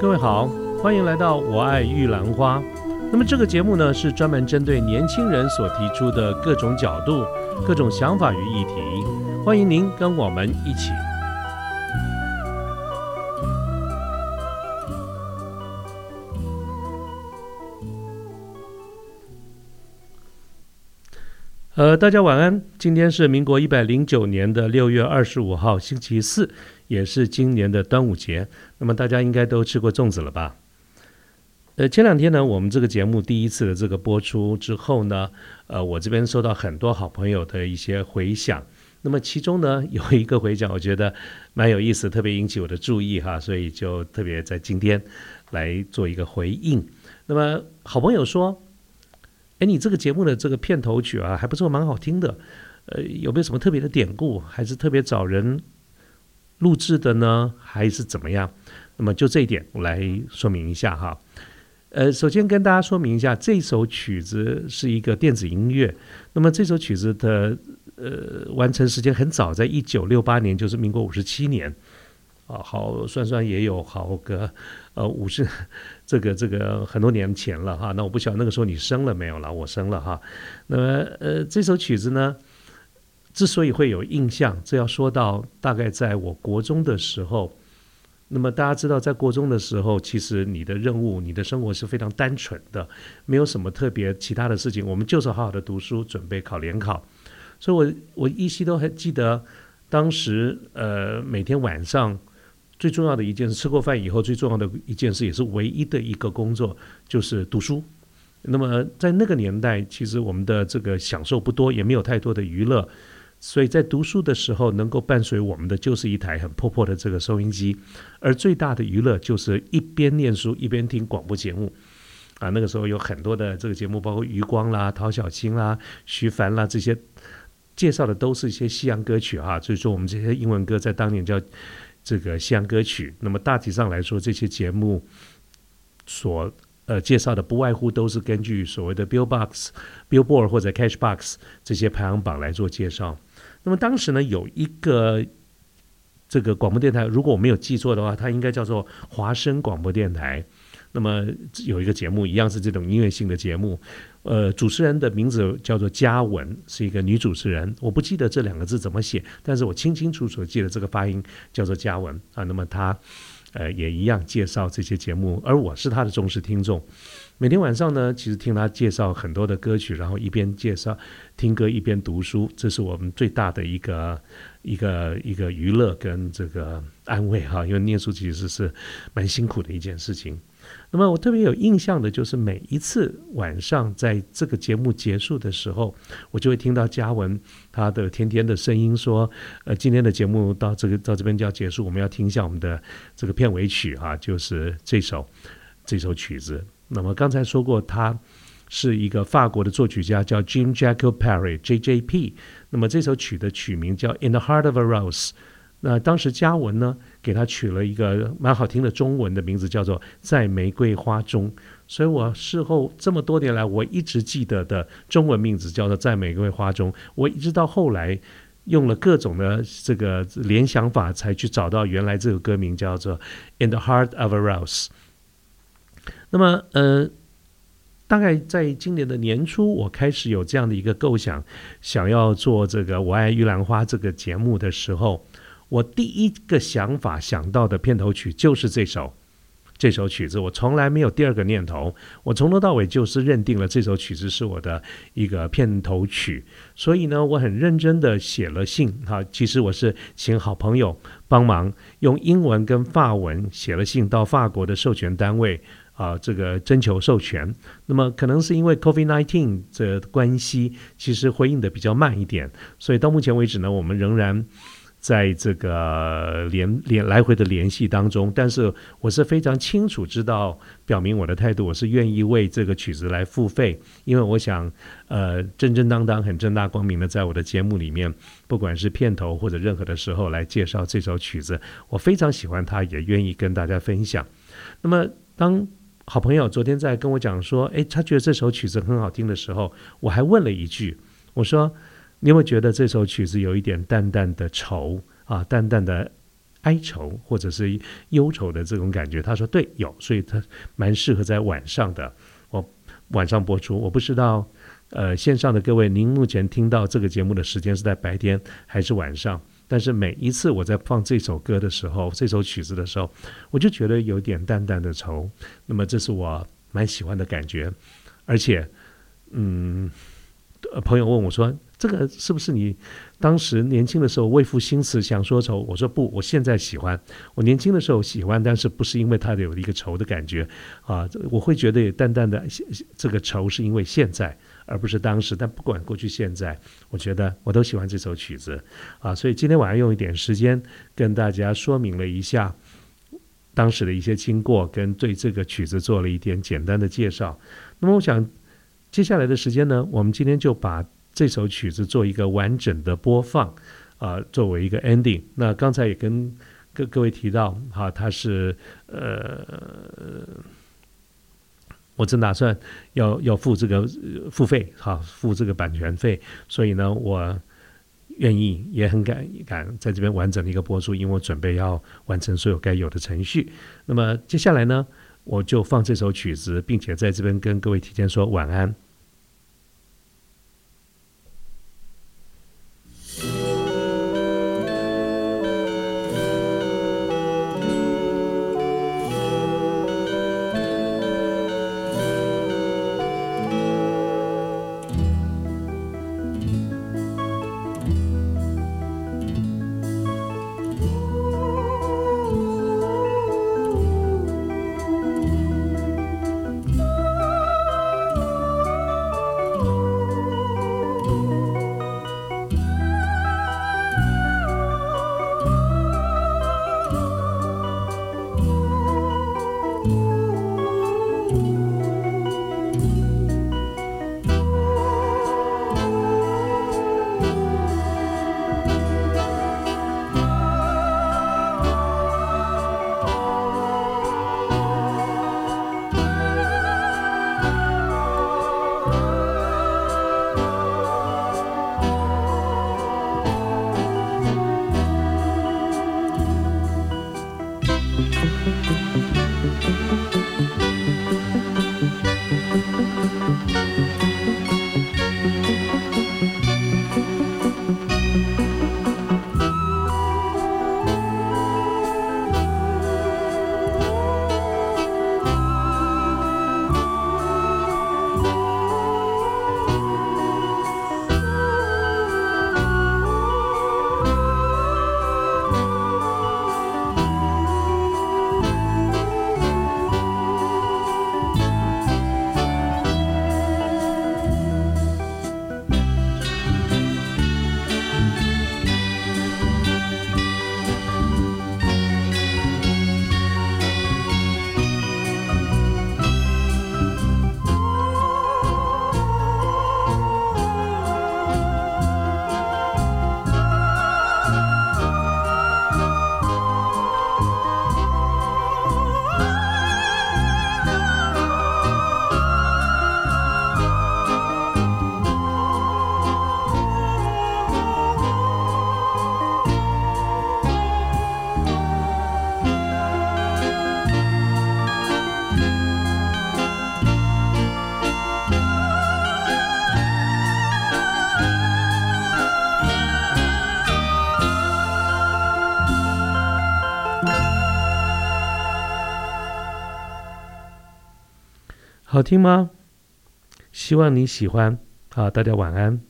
各位好，欢迎来到我爱玉兰花。那么这个节目呢，是专门针对年轻人所提出的各种角度、各种想法与议题。欢迎您跟我们一起。呃，大家晚安。今天是民国一百零九年的六月二十五号，星期四。也是今年的端午节，那么大家应该都吃过粽子了吧？呃，前两天呢，我们这个节目第一次的这个播出之后呢，呃，我这边收到很多好朋友的一些回响。那么其中呢，有一个回响，我觉得蛮有意思，特别引起我的注意哈，所以就特别在今天来做一个回应。那么好朋友说：“哎，你这个节目的这个片头曲啊，还不错，蛮好听的。呃，有没有什么特别的典故？还是特别找人？”录制的呢，还是怎么样？那么就这一点，我来说明一下哈。呃，首先跟大家说明一下，这首曲子是一个电子音乐。那么这首曲子的呃完成时间很早，在一九六八年，就是民国五十七年啊。好，算算也有好个呃五十这个这个很多年前了哈。那我不晓得那个时候你生了没有了？我生了哈。那么呃这首曲子呢？之所以会有印象，这要说到大概在我国中的时候。那么大家知道，在国中的时候，其实你的任务、你的生活是非常单纯的，没有什么特别其他的事情。我们就是好好的读书，准备考联考。所以，我我依稀都还记得，当时呃，每天晚上最重要的一件事，吃过饭以后最重要的一件事，也是唯一的一个工作，就是读书。那么在那个年代，其实我们的这个享受不多，也没有太多的娱乐。所以在读书的时候，能够伴随我们的就是一台很破破的这个收音机，而最大的娱乐就是一边念书一边听广播节目。啊，那个时候有很多的这个节目，包括余光啦、陶小青啦、徐凡啦这些，介绍的都是一些西洋歌曲哈。所以说，我们这些英文歌在当年叫这个西洋歌曲。那么大体上来说，这些节目所呃介绍的不外乎都是根据所谓的 Billbox、Billboard 或者 Cashbox 这些排行榜来做介绍。那么当时呢，有一个这个广播电台，如果我没有记错的话，它应该叫做华声广播电台。那么有一个节目，一样是这种音乐性的节目，呃，主持人的名字叫做嘉文，是一个女主持人。我不记得这两个字怎么写，但是我清清楚楚记得这个发音叫做嘉文啊。那么她呃也一样介绍这些节目，而我是她的忠实听众。每天晚上呢，其实听她介绍很多的歌曲，然后一边介绍听歌一边读书，这是我们最大的一个一个一个娱乐跟这个安慰哈。因为念书其实是蛮辛苦的一件事情。那么我特别有印象的就是每一次晚上在这个节目结束的时候，我就会听到嘉文他的甜甜的声音说：“呃，今天的节目到这个到这边就要结束，我们要听一下我们的这个片尾曲哈，就是这首这首曲子。”那么刚才说过，他是一个法国的作曲家，叫 Jim Jacques Perry（J.J.P.）。那么这首曲的曲名叫《In the Heart of a Rose》。那当时嘉文呢，给他取了一个蛮好听的中文的名字，叫做《在玫瑰花中》。所以我事后这么多年来，我一直记得的中文名字叫做《在玫瑰花中》。我一直到后来用了各种的这个联想法，才去找到原来这个歌名叫做《In the Heart of a Rose》。那么，呃，大概在今年的年初，我开始有这样的一个构想，想要做这个《我爱玉兰花》这个节目的时候，我第一个想法想到的片头曲就是这首这首曲子。我从来没有第二个念头，我从头到尾就是认定了这首曲子是我的一个片头曲。所以呢，我很认真的写了信哈，其实我是请好朋友帮忙用英文跟法文写了信到法国的授权单位。啊，这个征求授权，那么可能是因为 COVID-19 这关系，其实回应的比较慢一点，所以到目前为止呢，我们仍然在这个联联来回的联系当中。但是我是非常清楚知道，表明我的态度，我是愿意为这个曲子来付费，因为我想，呃，正正当当、很正大光明的，在我的节目里面，不管是片头或者任何的时候来介绍这首曲子，我非常喜欢它，也愿意跟大家分享。那么当好朋友昨天在跟我讲说，诶，他觉得这首曲子很好听的时候，我还问了一句，我说：“你有没有觉得这首曲子有一点淡淡的愁啊，淡淡的哀愁或者是忧愁的这种感觉。他说对，有，所以他蛮适合在晚上的，我晚上播出。我不知道，呃，线上的各位，您目前听到这个节目的时间是在白天还是晚上？但是每一次我在放这首歌的时候，这首曲子的时候，我就觉得有点淡淡的愁。那么这是我蛮喜欢的感觉，而且，嗯，朋友问我说：“这个是不是你当时年轻的时候为赋新词想说愁？”我说：“不，我现在喜欢。我年轻的时候喜欢，但是不是因为它有一个愁的感觉啊？我会觉得淡淡的这个愁是因为现在。”而不是当时，但不管过去现在，我觉得我都喜欢这首曲子啊，所以今天晚上用一点时间跟大家说明了一下当时的一些经过，跟对这个曲子做了一点简单的介绍。那么，我想接下来的时间呢，我们今天就把这首曲子做一个完整的播放啊，作为一个 ending。那刚才也跟各各位提到哈，它是呃。我正打算要要付这个付费，好付这个版权费，所以呢，我愿意也很敢敢在这边完整的一个播出，因为我准备要完成所有该有的程序。那么接下来呢，我就放这首曲子，并且在这边跟各位提前说晚安。好听吗？希望你喜欢。啊，大家晚安。